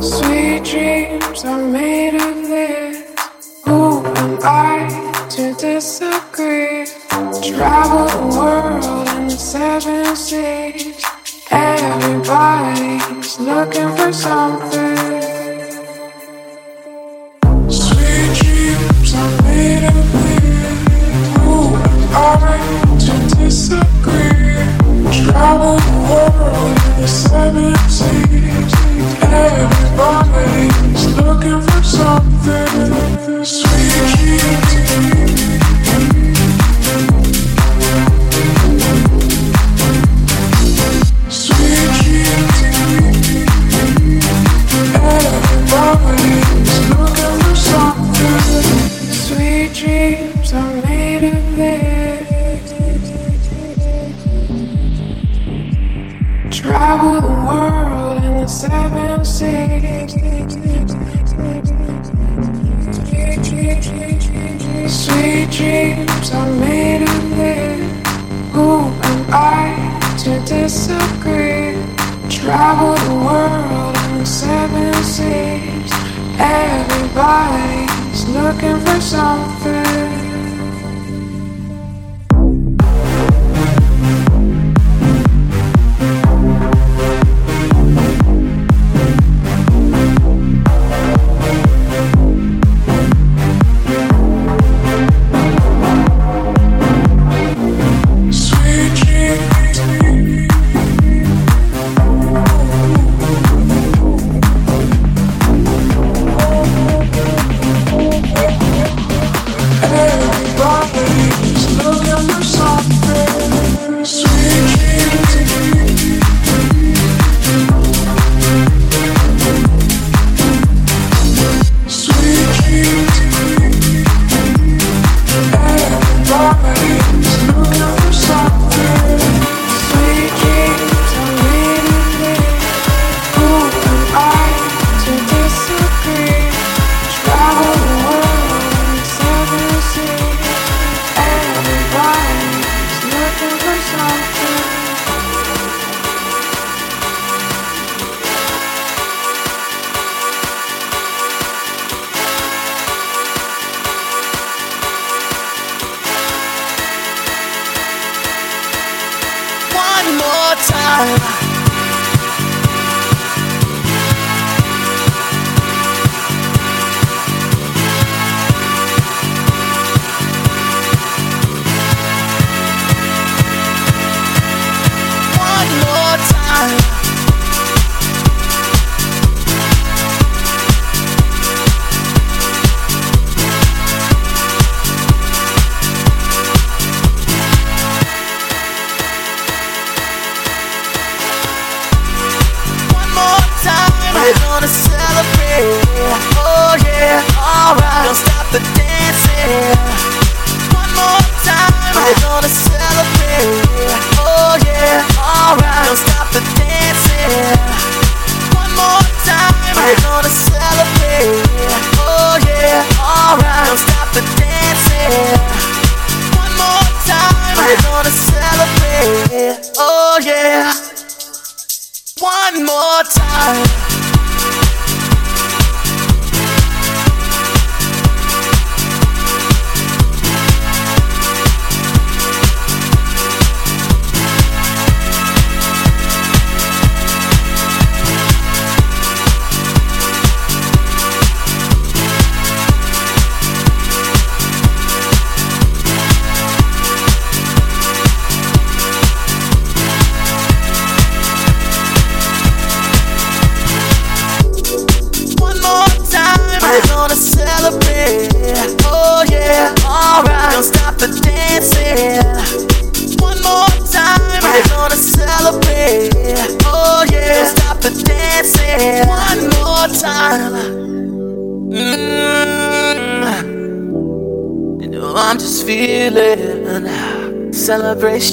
Sweet dreams are made of this. Who am I to disagree? Travel the world in the seven seas. Everybody's looking for something. Sweet dreams are made of this. Who am I to disagree? Travel the world in the seven seas. Everybody's looking for something sweet. Sweet dreams are made of this. Who am I to disagree? Travel the world in seven seas. Everybody's looking for something.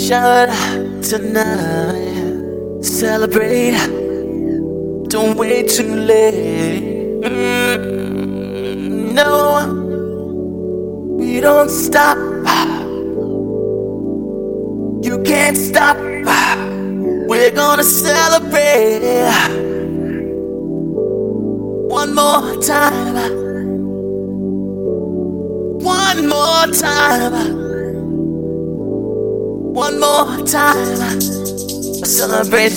Nation tonight.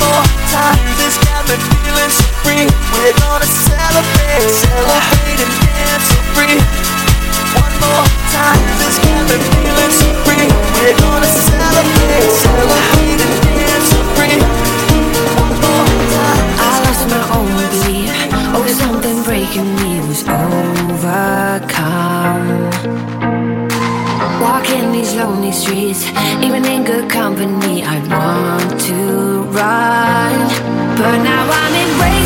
One more time, this got me feeling so free. We're gonna celebrate, celebrate and dance so free. One more time, this got me feeling so free. We're gonna celebrate, celebrate and dance so free. One more time. I lost my own belief. Oh, something breaking me was overcome. Walking these lonely streets, even in good company, I want to run. But now I'm the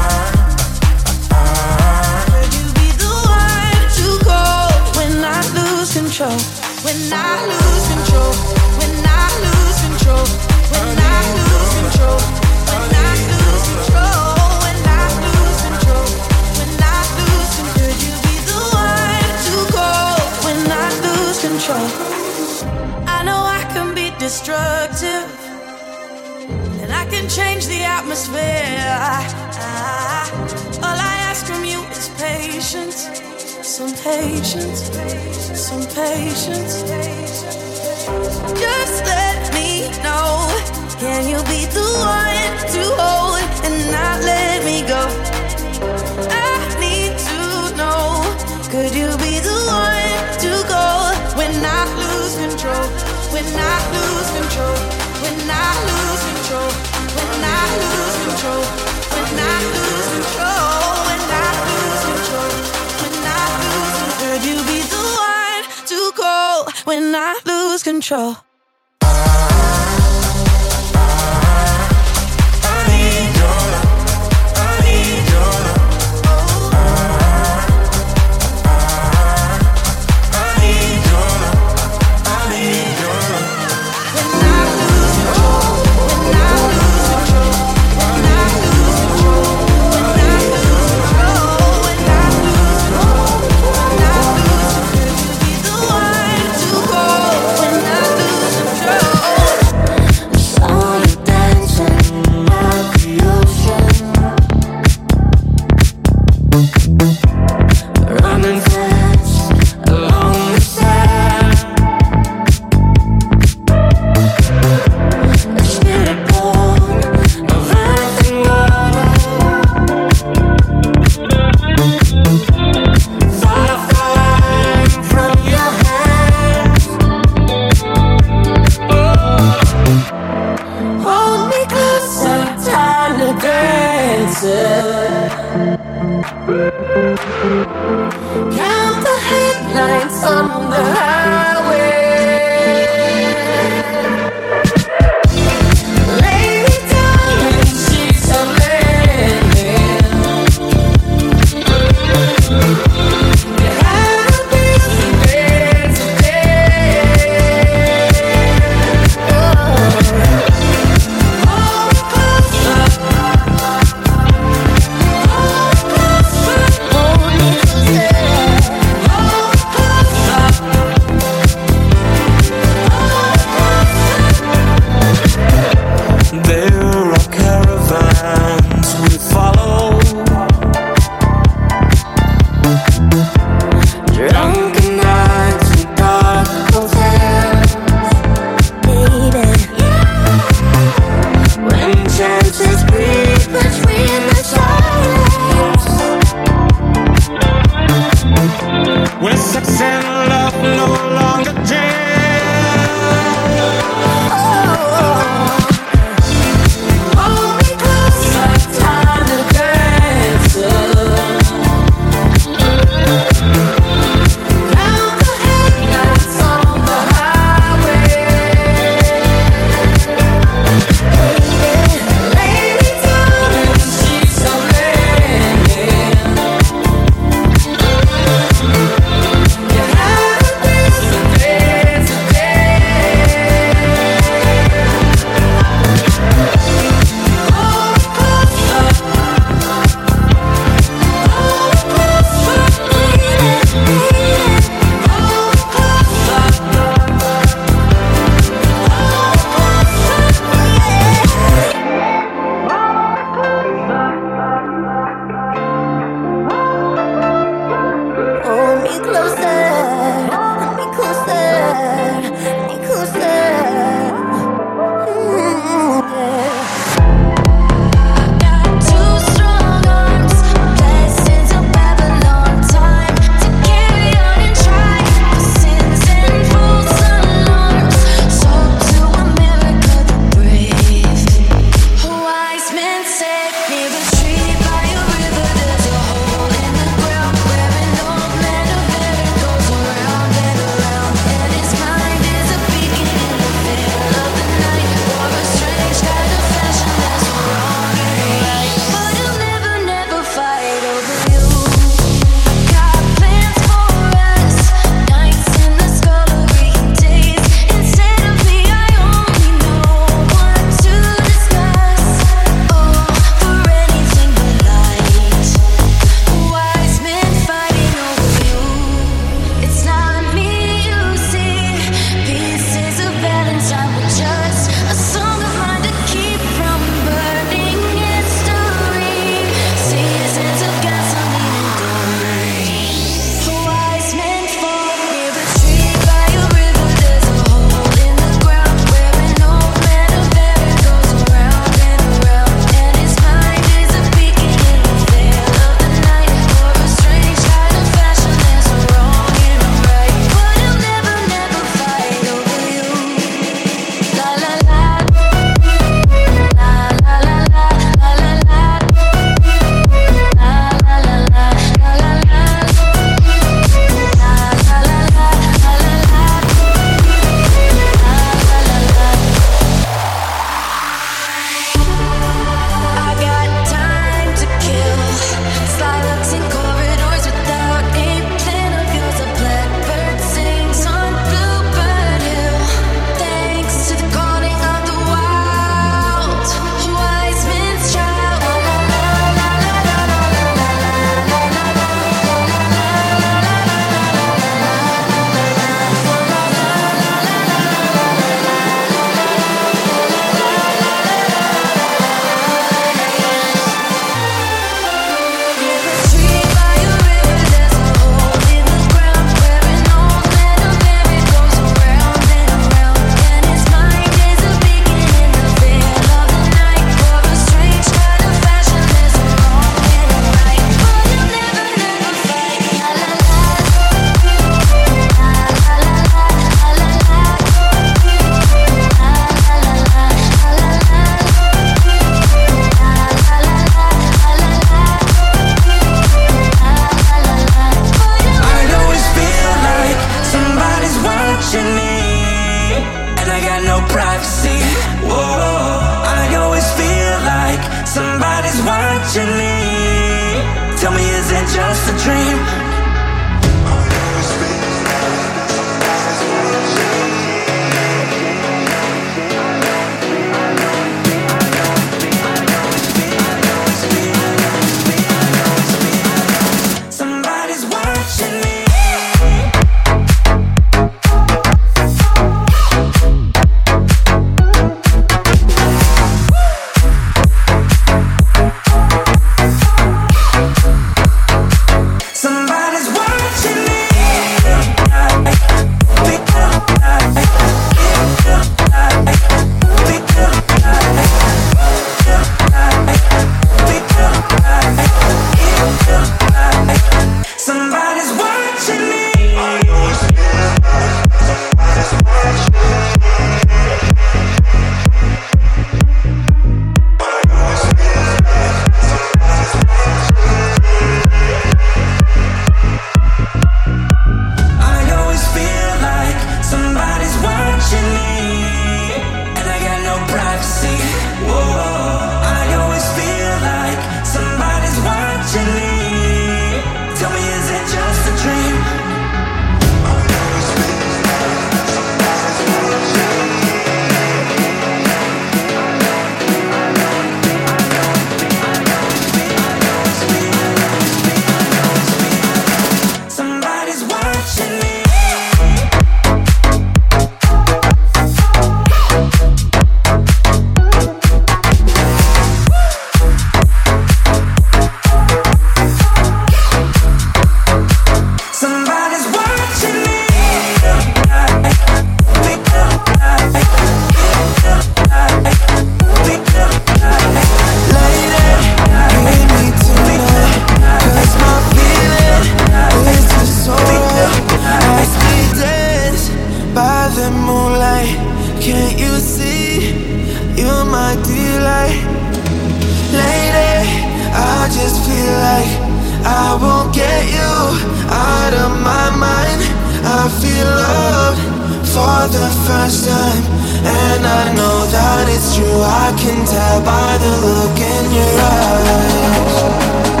for the first time. And I know that it's true. I can tell by the look in your eyes.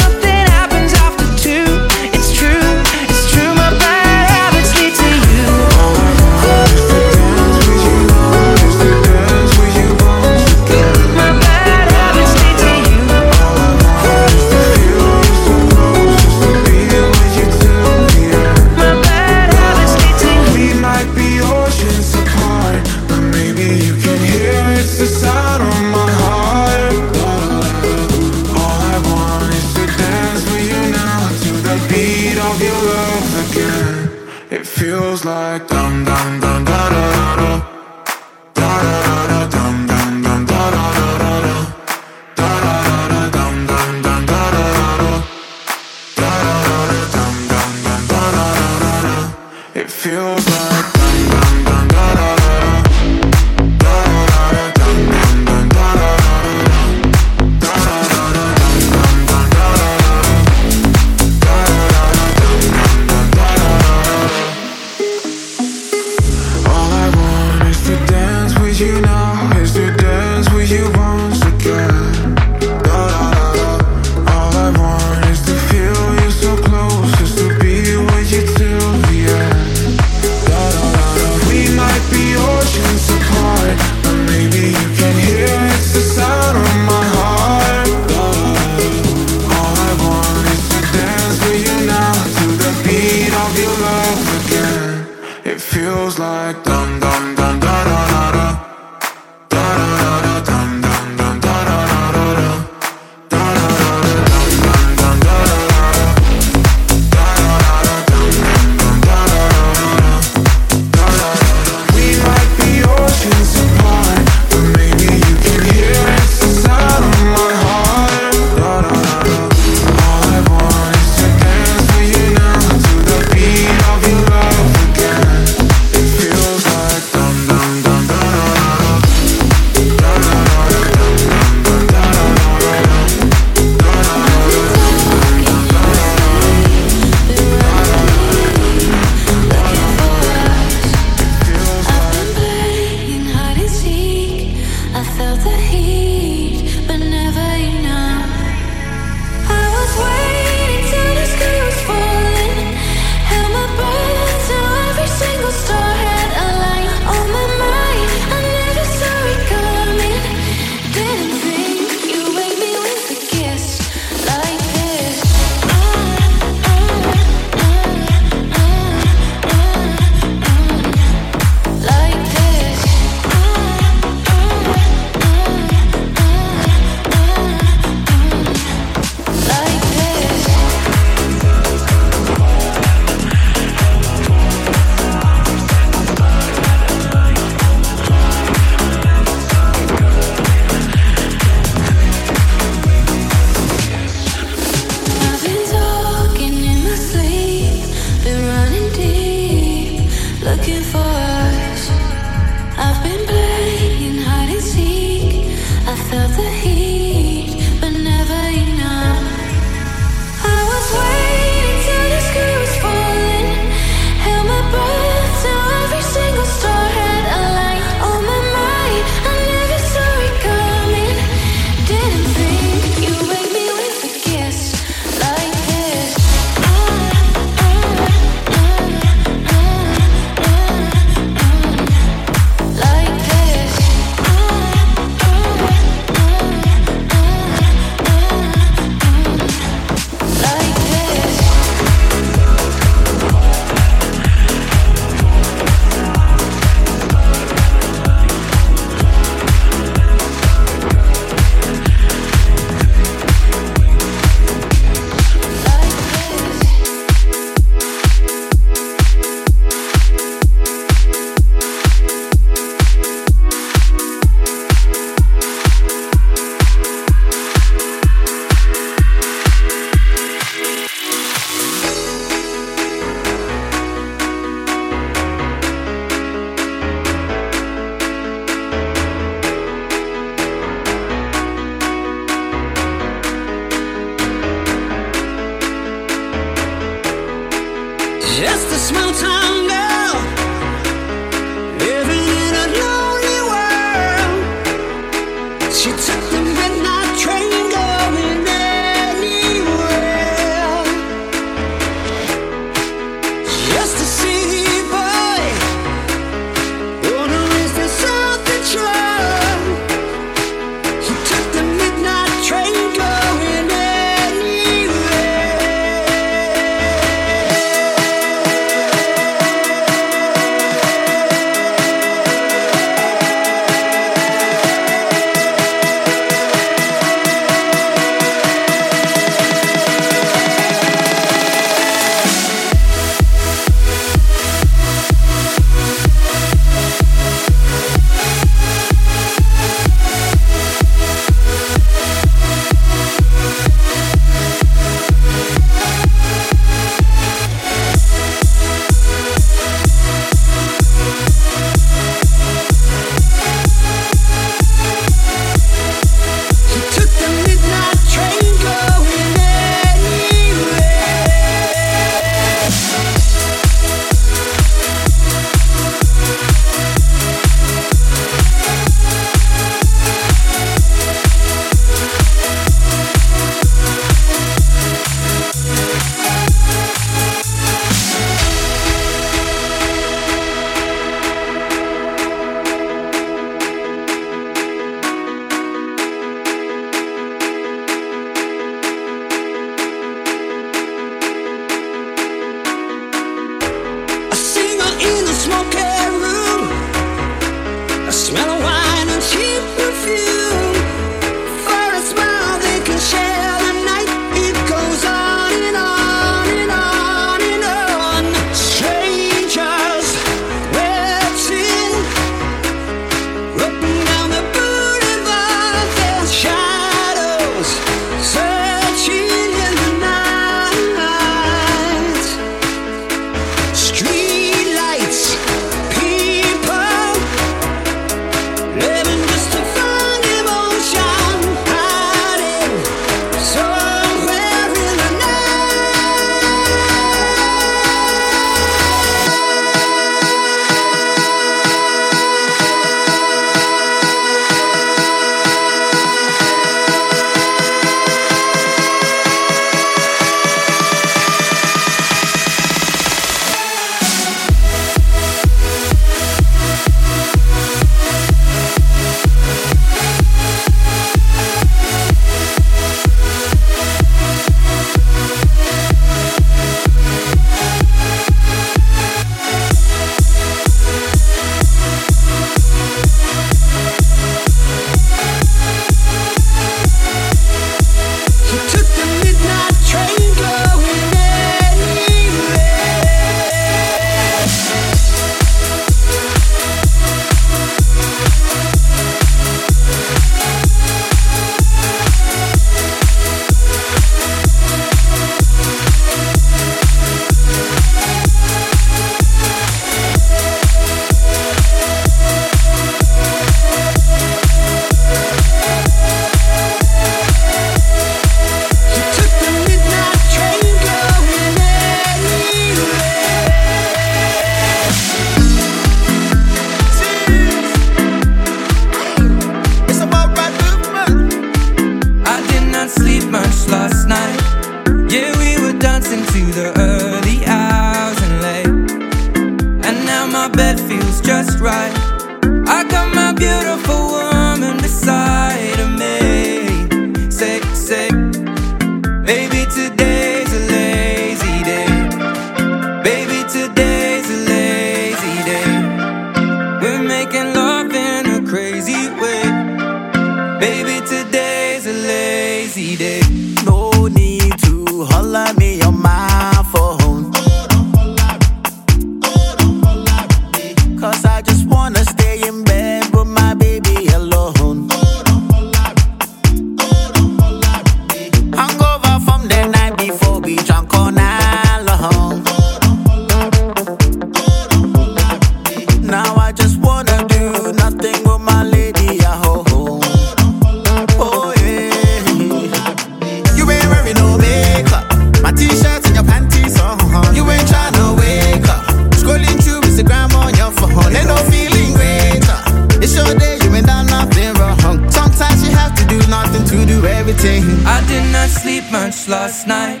last night.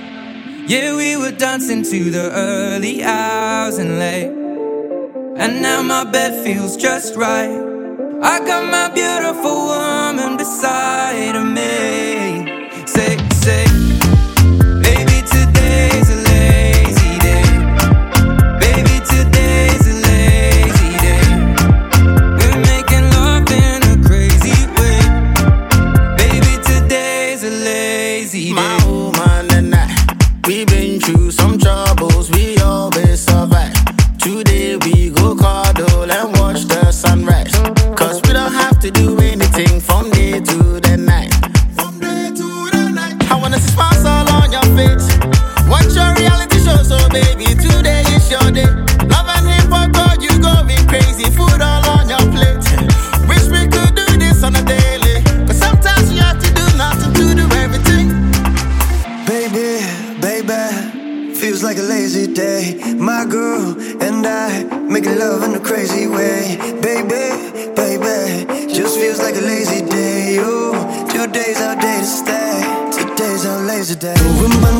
Yeah, we were dancing to the early hours and late. And now my bed feels just right. I got my beautiful woman beside me. love in a crazy way, baby, baby. Just feels like a lazy day. Oh, two days out day to stay. Today's our lazy day. Ooh,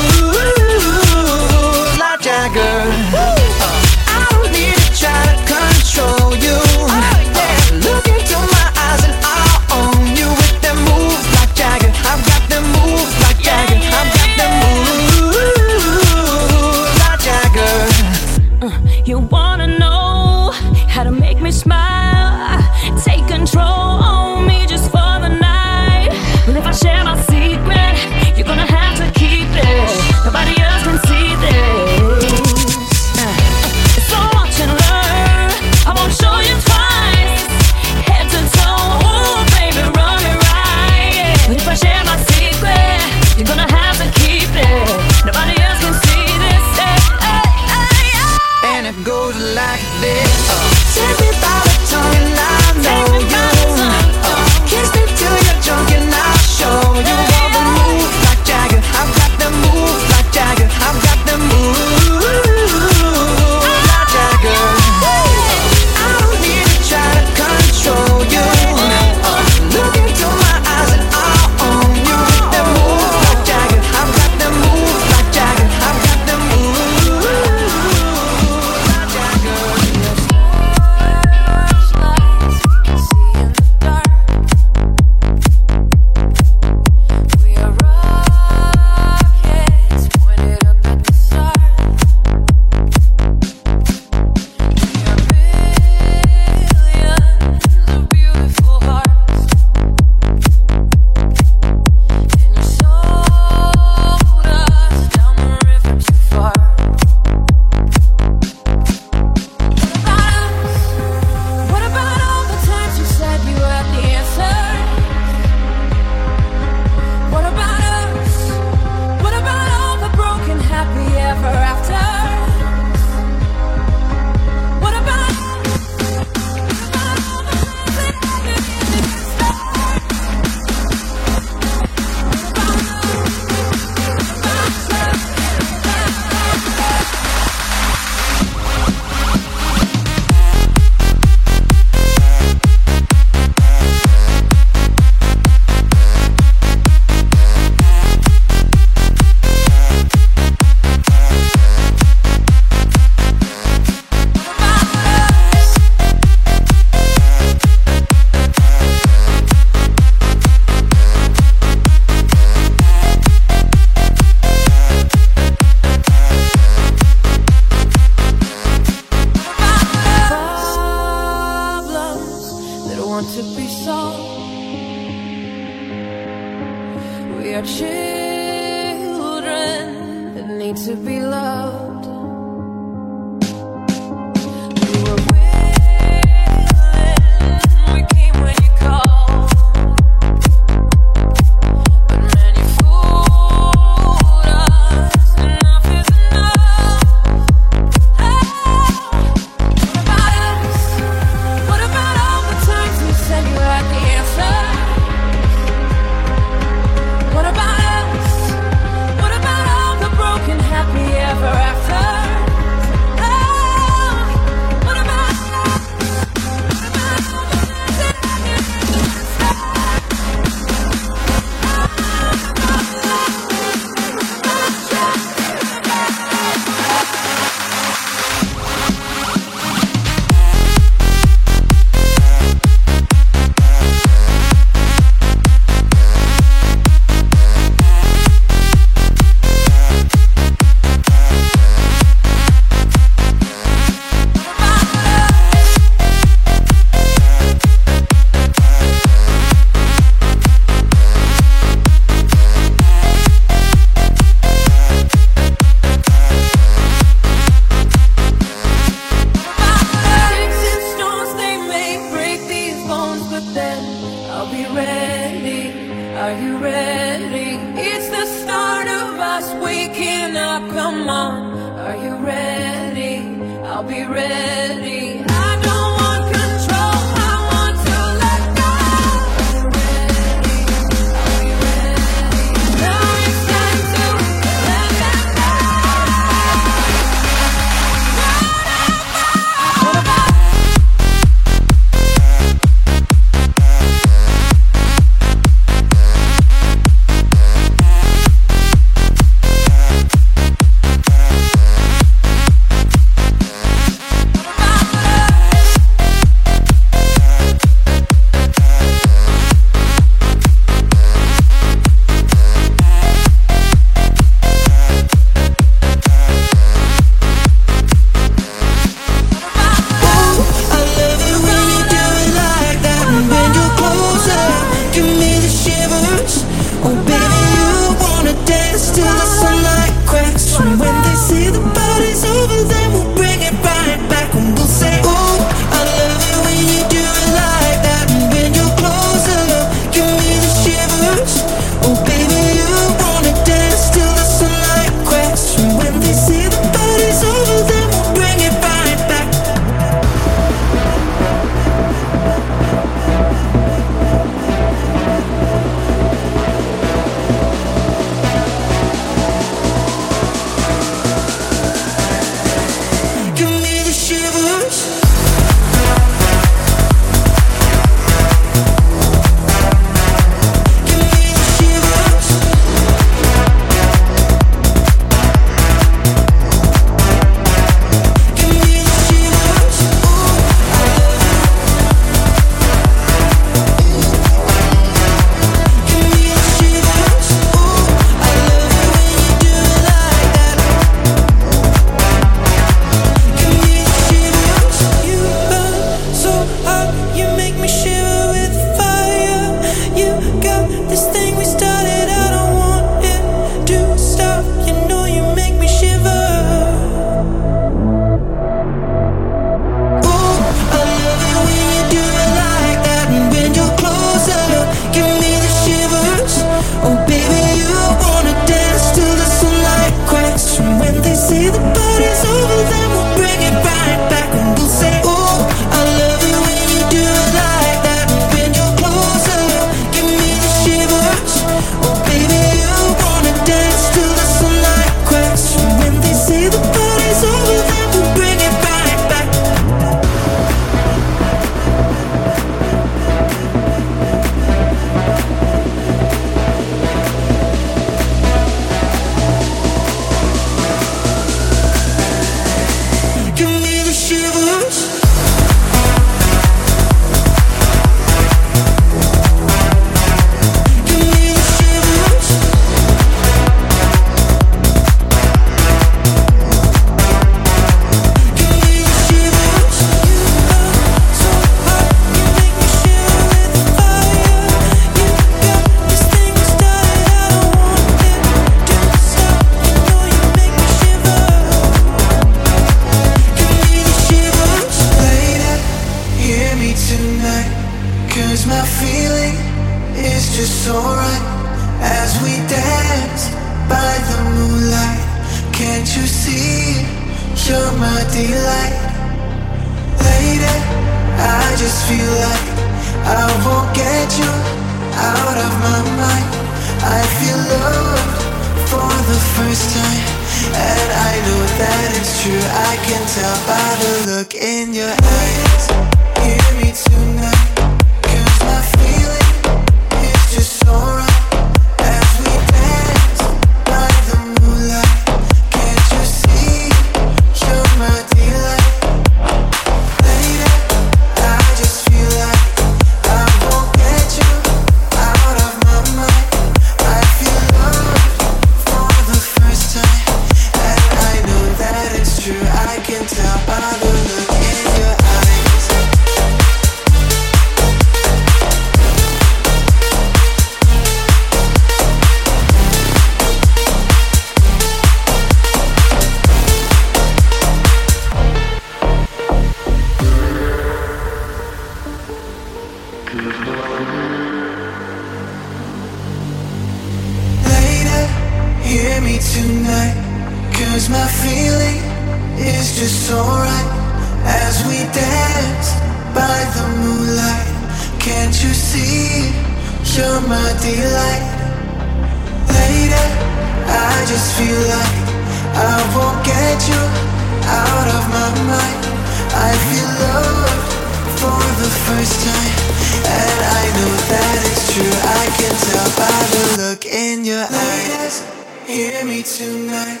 Tonight,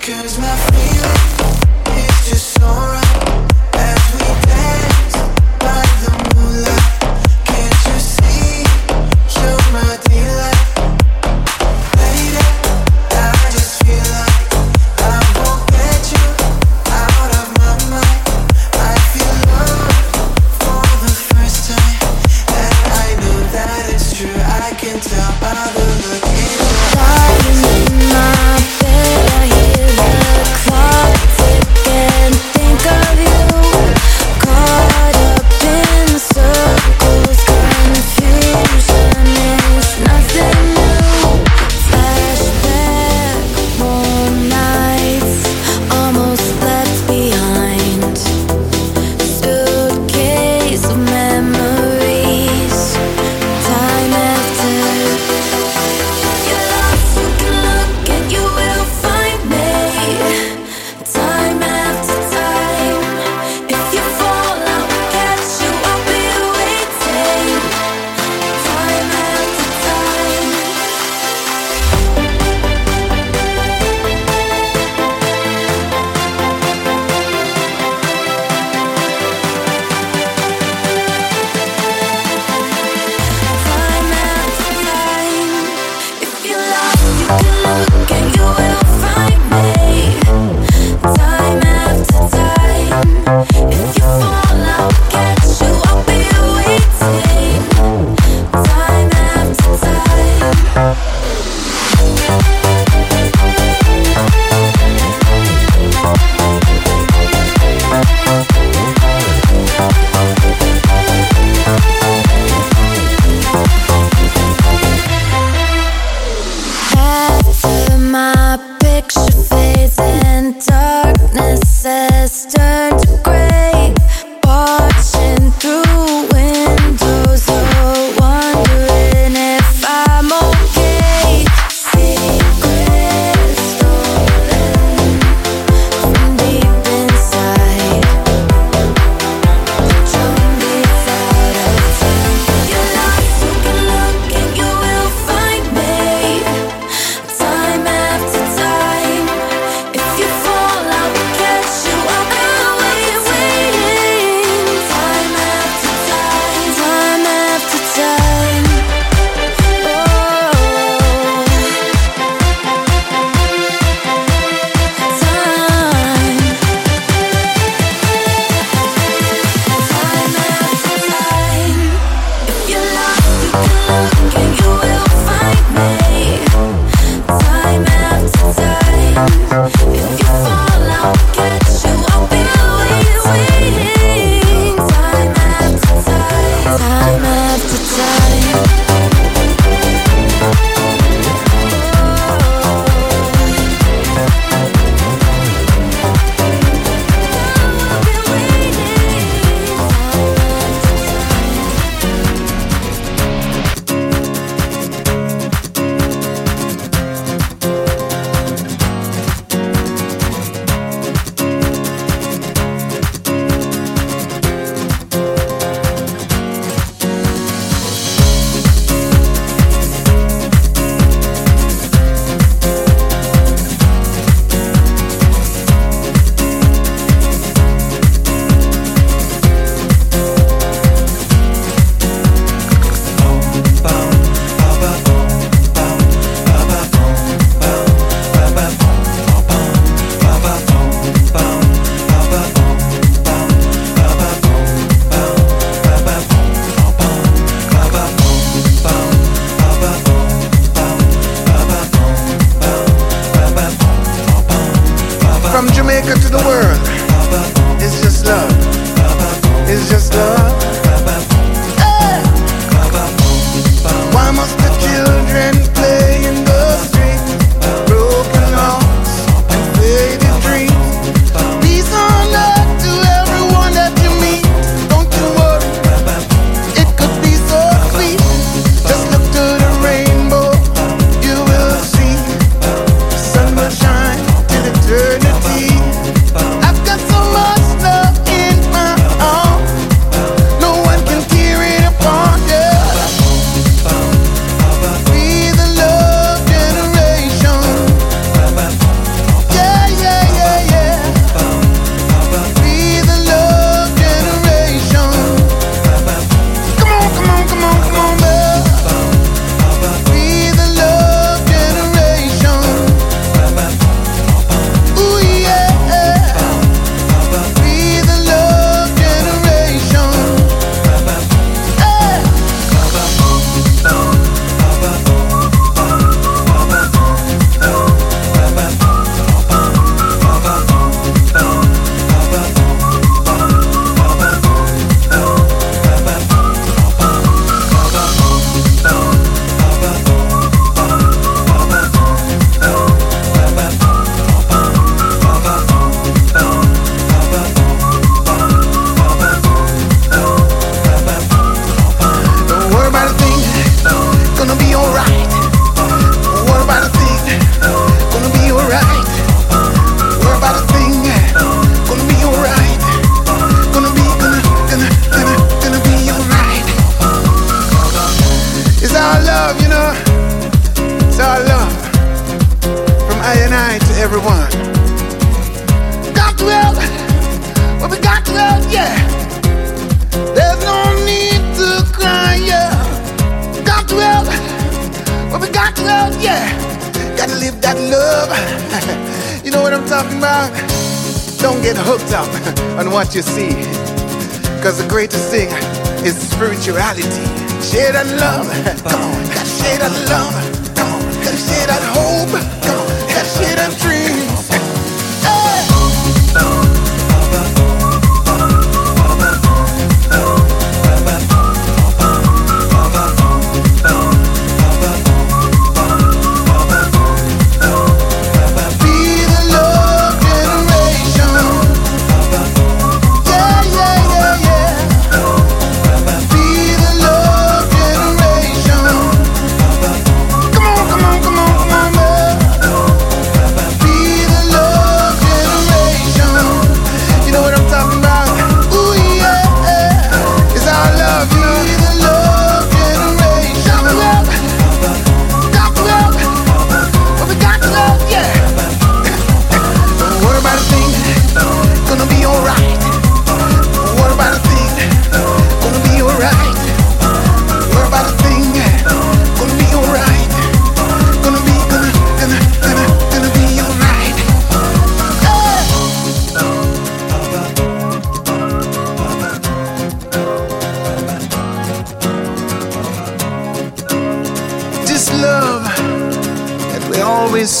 cause my feeling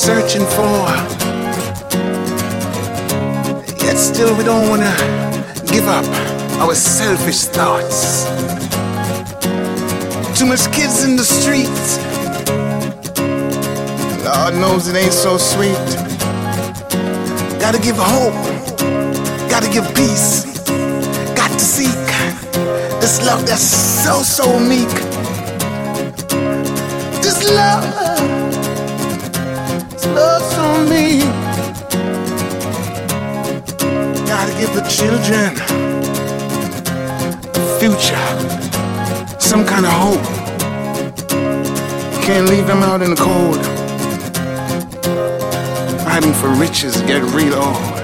searching for. Yet still we don't wanna give up our selfish thoughts. Too much kids in the streets. Lord knows it ain't so sweet. Gotta give hope. Gotta give peace. Got to seek this love that's so, so meek. This love me. Gotta give the children a future, some kind of hope. Can't leave them out in the cold. Hiding for riches get real old.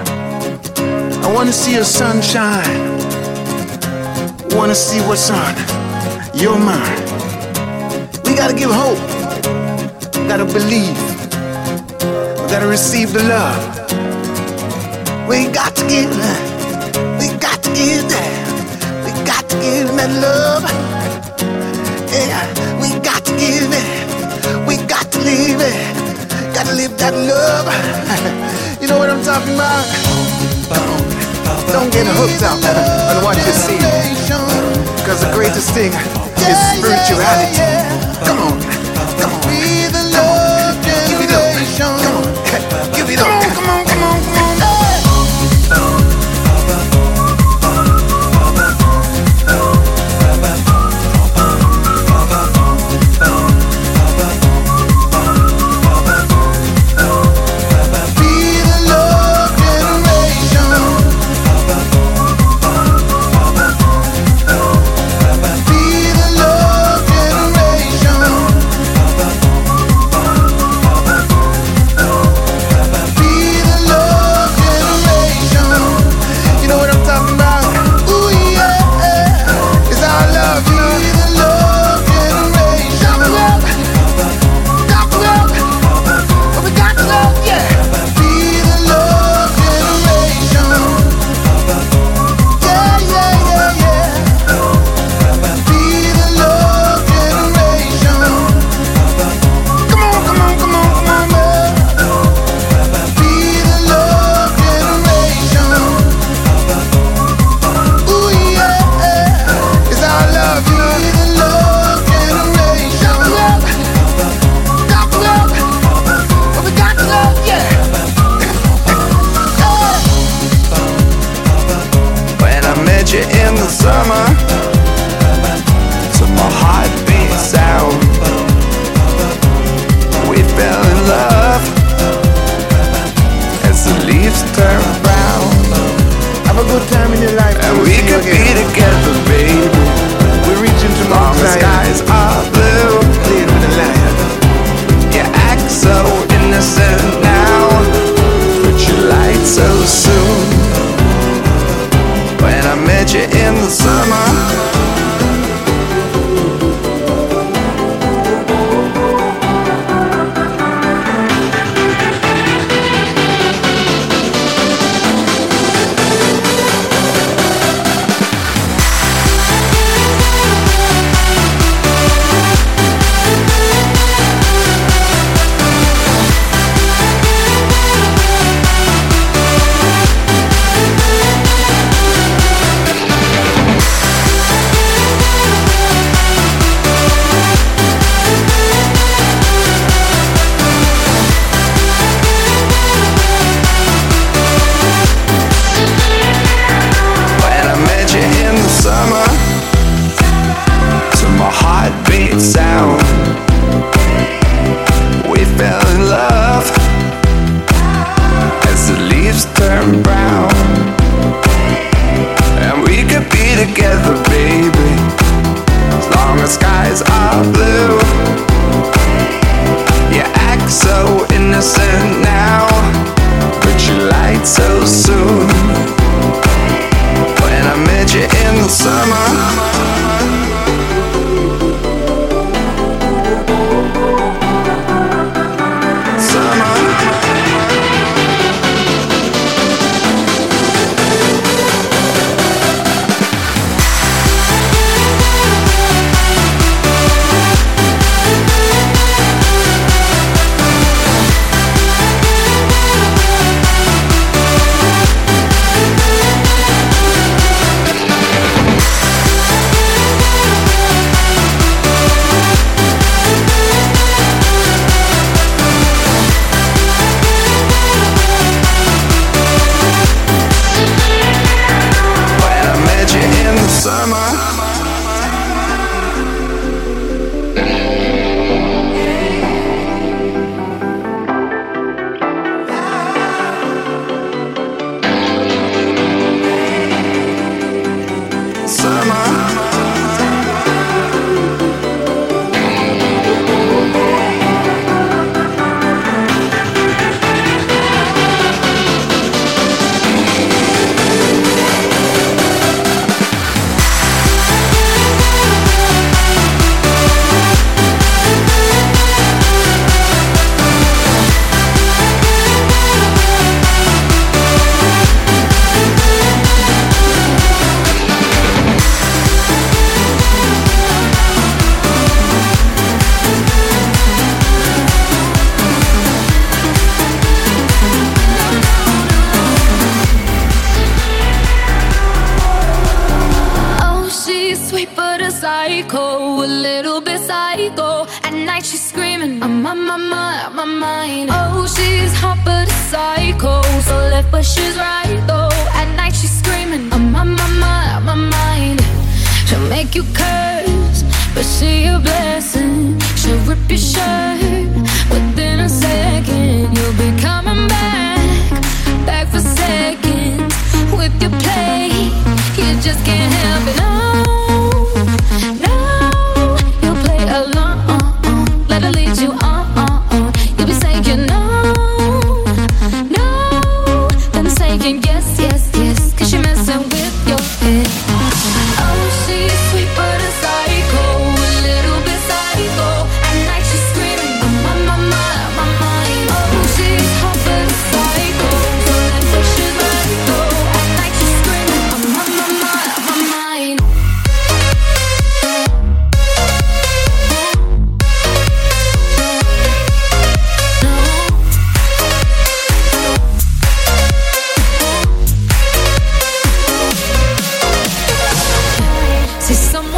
I wanna see your sunshine. Wanna see what's on your mind. We gotta give hope. Gotta believe gotta receive the love. We got to get, we got to give that. We got to give that love. Yeah, we got to give it. We got to live it. Gotta live that love. you know what I'm talking about? Don't get hooked up on what you see. Cause the greatest thing is spirituality. Come on, come on.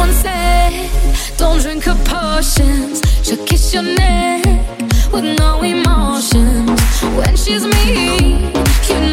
someone said, Don't drink her potions. She'll kiss your neck with no emotions. When she's me, you know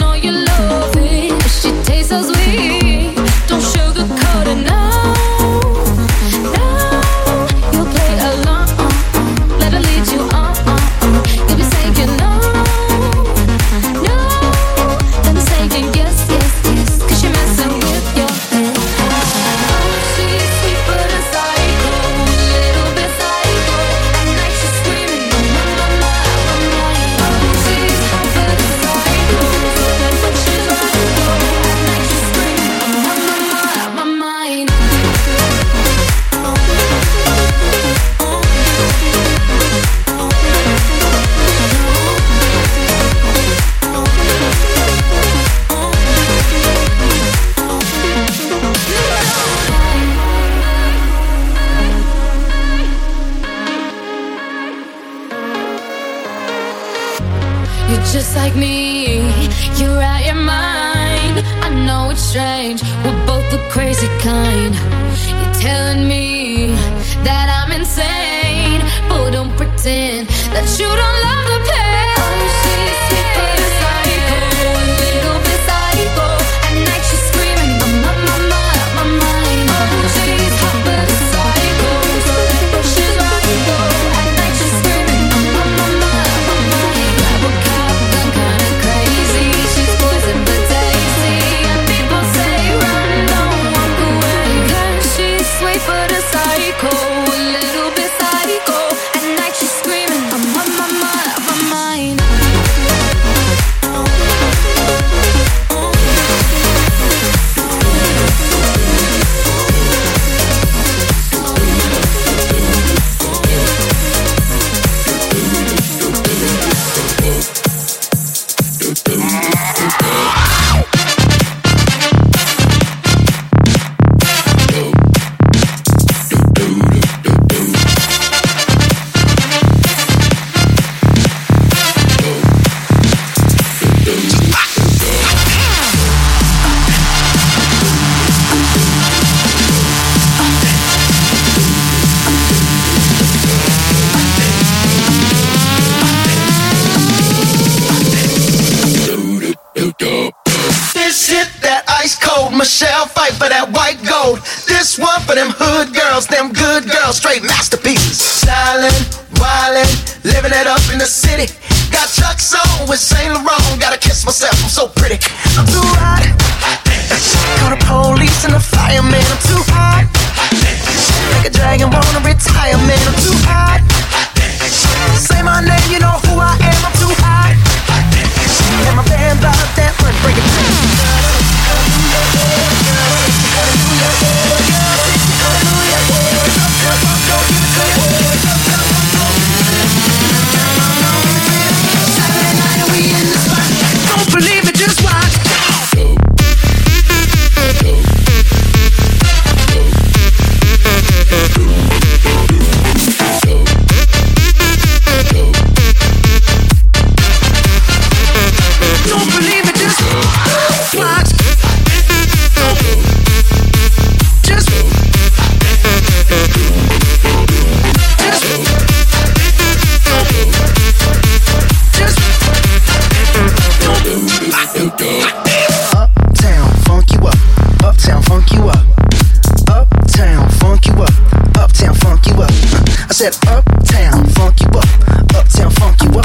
said uptown, funk you up. Uptown, funk you up.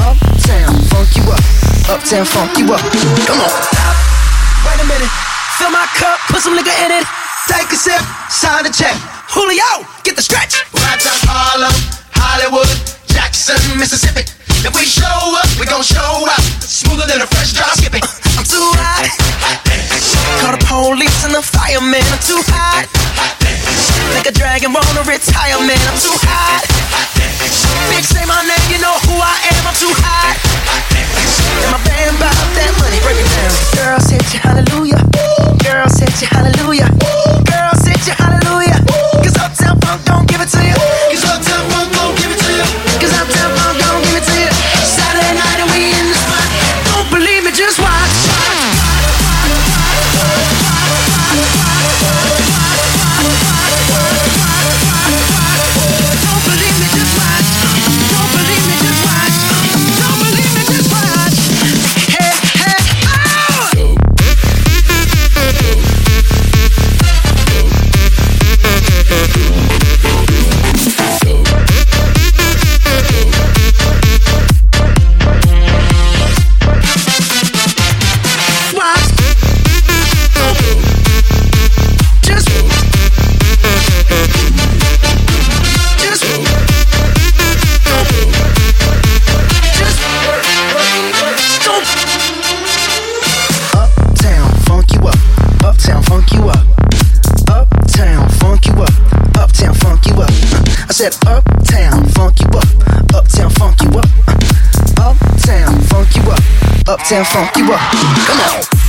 Uptown, funk you up. Uptown, funk you up. Come on. Wait a minute. Fill my cup, put some nigga in it. Take a sip, sign the check. Julio, get the stretch. Right down Harlem, Hollywood, Jackson, Mississippi. If we show up, we gon' show up. Smoother than a fresh drop skipping. I'm too hot. Call the police and the fireman. I'm too hot. Like a dragon, wanna retire, man. I'm too hot. Bitch, say my name, you know who I am. I'm too hot. And my band bought that money. Break it down. Girls hit you, hallelujah. Girls hit you, hallelujah. Girls hit you, hallelujah. Said uptown, funk you up. Uptown, funk you up. Uptown, funk you up. Uptown, funk you up. Come on.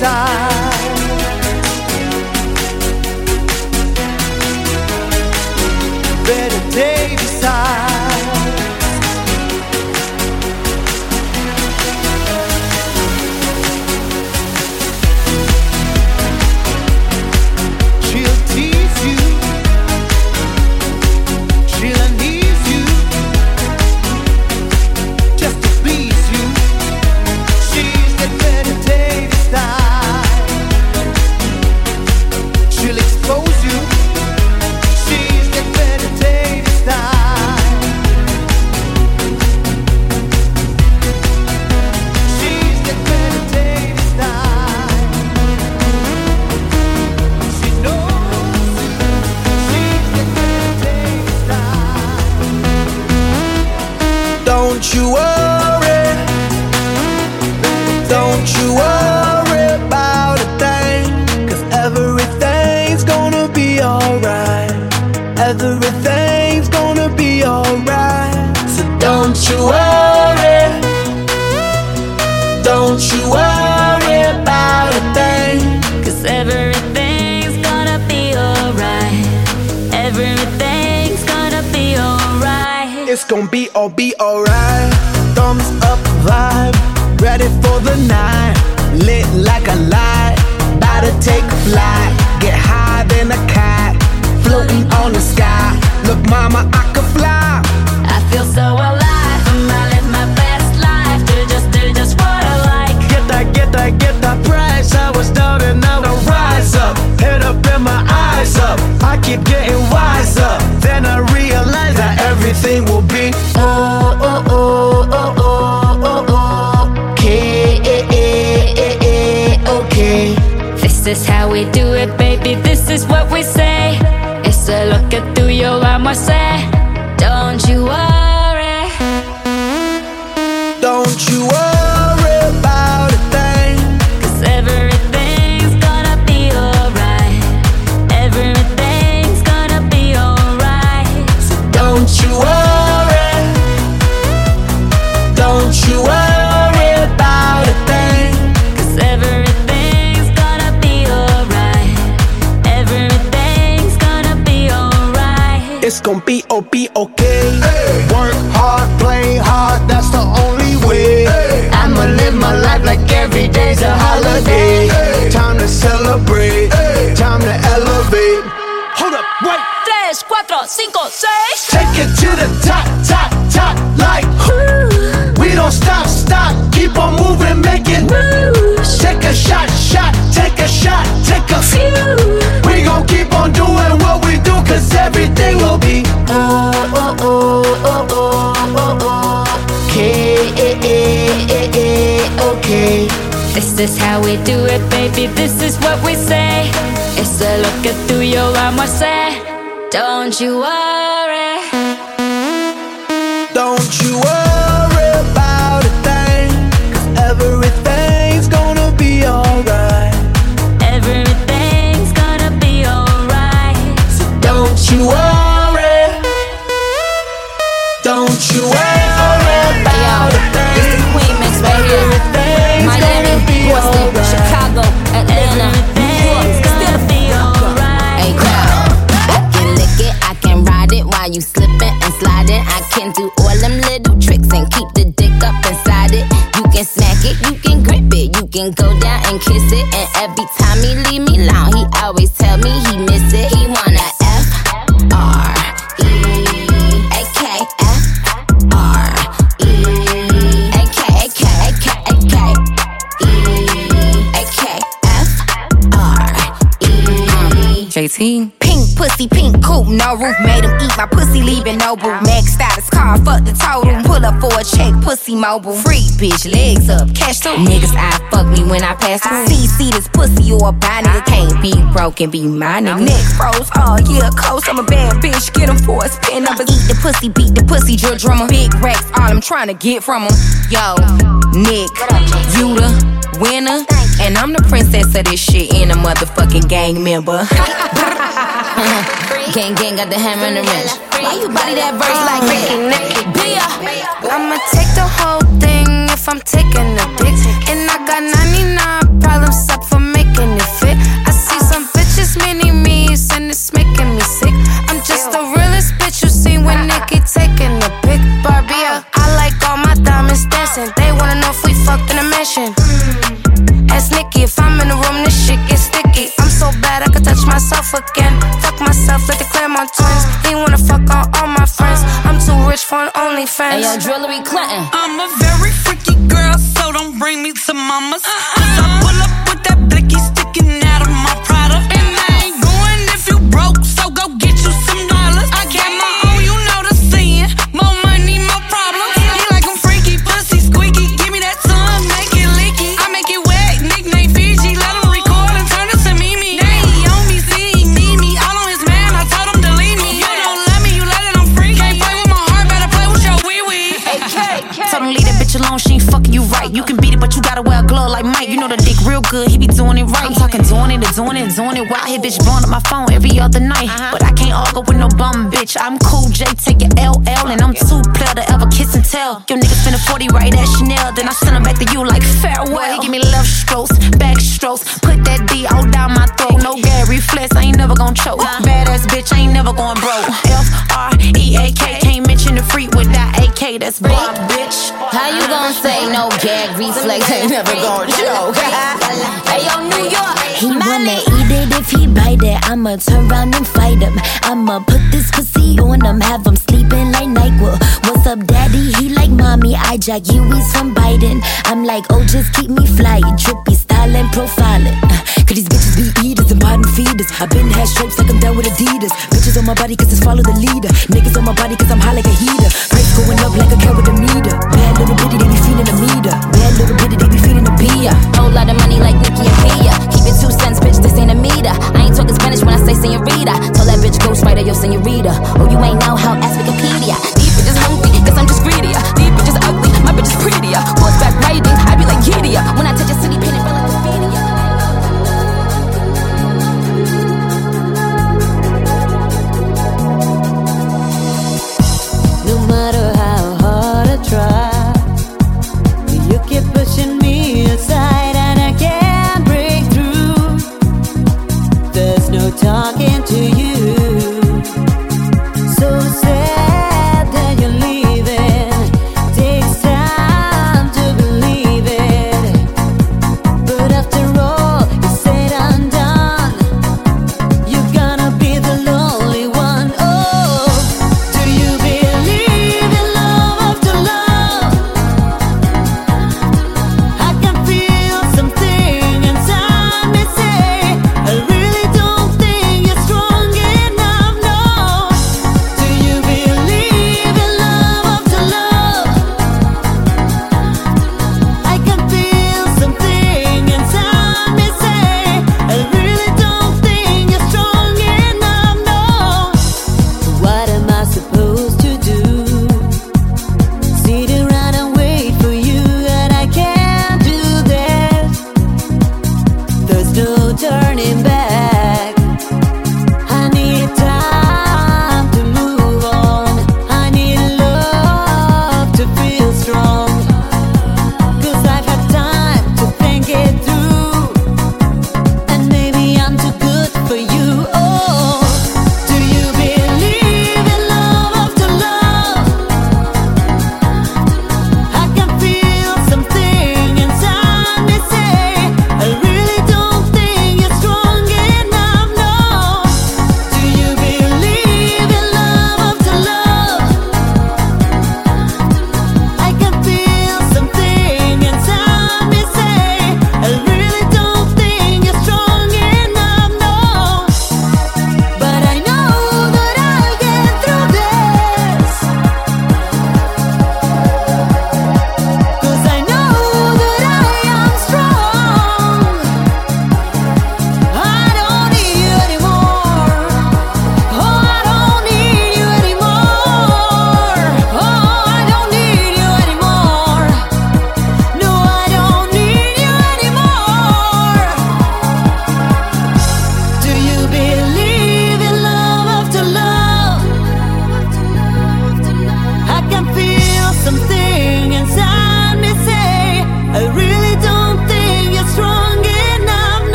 pensar. Don't you worry. No roof. Made him eat my pussy, leaving no boo. Max status car, fuck the total. Pull up for a check, pussy mobile. Free bitch, legs up, cash too. Niggas, I fuck me when I pass through. See, see this pussy or a buy nigga. Can't be broken, be my nigga. Neck froze, oh yeah, close. I'm a bad bitch, get him for a spin numbers. Eat the pussy, beat the pussy, drill drummer. Big racks, all I'm trying to get from him. Yo, Nick, you the winner. And I'm the princess of this shit and a motherfucking gang member. gang, gang got the hammer and the wrench. Why you body that verse like? Bia. I'ma take the whole thing if I'm taking a dick. And I got 99 myself again. Fuck myself like the Clermont twins. He wanna fuck on all my friends. I'm too rich for an OnlyFans. Hey, yo, Jewelry Clinton. I'm a very freaky girl, so don't bring me to mama's. Uh-huh. Like Mike. You know the dick real good, he be doing it right. I'm talking doing it, doing it, doing it. Wild hit bitch blowing up my phone every other night. Uh-huh. But I can't argue with no bum bitch. I'm cool, J, take your LL, and I'm too player to ever kiss and tell. Your nigga spend a 40 right at Chanel, then I send him back to you like farewell. He give me love strokes, back strokes, put that D all down my throat. No gag reflex, I ain't never gonna choke. Uh-huh. Badass bitch, I ain't never going broke. Uh-huh. F R E A K, can't mention the freak without AK. That's Bob, bitch. How you gonna say no gag reflex ain't never gonna choke? hey, yo, New York. He wanna eat it if he bite it. I'ma turn around and fight him. I'ma put this pussy on him, have him sleeping like NyQuil. What's up, daddy? He like mommy. I jack you, he's from Biden. I'm like, oh, just keep me fly. Trippy style and profiling. Cause these bitches be eaters and bottom feeders. i been had stripes like I'm down with Adidas. Bitches on my body cause it's follow the leader. Niggas on my body cause I'm high like a heater. Price going up like a cat with a meter. Bad little bitty, they be feeding a meter. Bad little bitty, they be feeding a beer. Whole lot of money like Nicki and Pia. Keep it two cents, bitch, this ain't a meter. I ain't talking Spanish when I say senorita. Tell that bitch ghostwriter, yo, senorita. Oh, you ain't know how, ask Wikipedia. These bitches hungry, guess I'm just greedier. These bitches ugly, my bitch is prettier. Horseback riding, I be like, yeah.